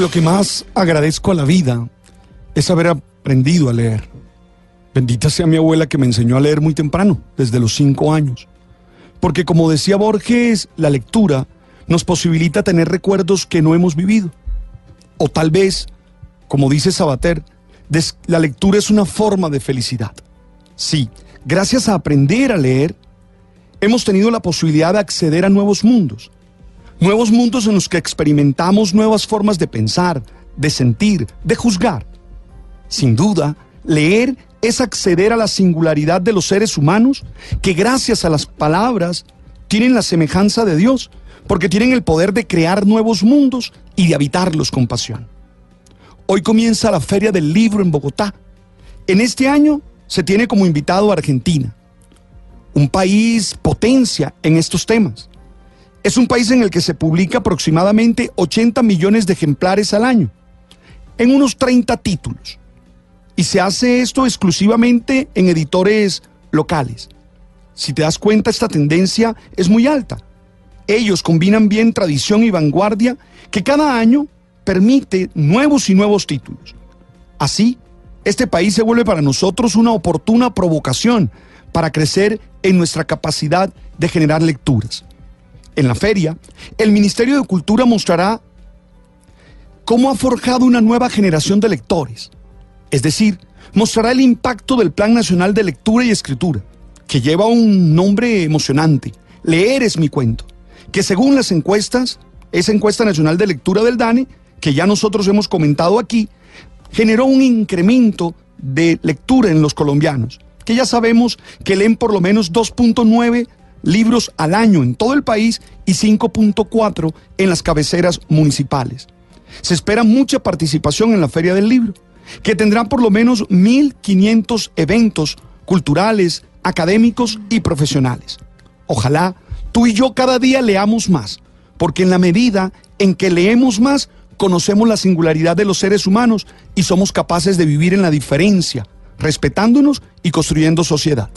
Lo que más agradezco a la vida es haber aprendido a leer. Bendita sea mi abuela que me enseñó a leer muy temprano, desde los 5 años. Porque como decía Borges, la lectura nos posibilita tener recuerdos que no hemos vivido. O tal vez, como dice Sabater, la lectura es una forma de felicidad. Sí, gracias a aprender a leer, hemos tenido la posibilidad de acceder a nuevos mundos. Nuevos mundos en los que experimentamos nuevas formas de pensar, de sentir, de juzgar. Sin duda, leer es acceder a la singularidad de los seres humanos que gracias a las palabras tienen la semejanza de Dios, porque tienen el poder de crear nuevos mundos y de habitarlos con pasión. Hoy comienza la Feria del Libro en Bogotá. En este año se tiene como invitado a Argentina, un país potencia en estos temas. Es un país en el que se publica aproximadamente 80 millones de ejemplares al año, en unos 30 títulos. Y se hace esto exclusivamente en editores locales. Si te das cuenta, esta tendencia es muy alta. Ellos combinan bien tradición y vanguardia que cada año permite nuevos y nuevos títulos. Así, este país se vuelve para nosotros una oportuna provocación para crecer en nuestra capacidad de generar lecturas. En la feria, el Ministerio de Cultura mostrará cómo ha forjado una nueva generación de lectores. Es decir, mostrará el impacto del Plan Nacional de Lectura y Escritura, que lleva un nombre emocionante, Leer es mi cuento, que según las encuestas, esa encuesta nacional de lectura del DANE, que ya nosotros hemos comentado aquí, generó un incremento de lectura en los colombianos, que ya sabemos que leen por lo menos 2.9 libros al año en todo el país y 5.4 en las cabeceras municipales. Se espera mucha participación en la Feria del Libro que tendrán por lo menos 1.500 eventos culturales, académicos y profesionales. Ojalá tú y yo cada día leamos más, porque en la medida en que leemos más, conocemos la singularidad de los seres humanos y somos capaces de vivir en la diferencia, respetándonos y construyendo sociedad.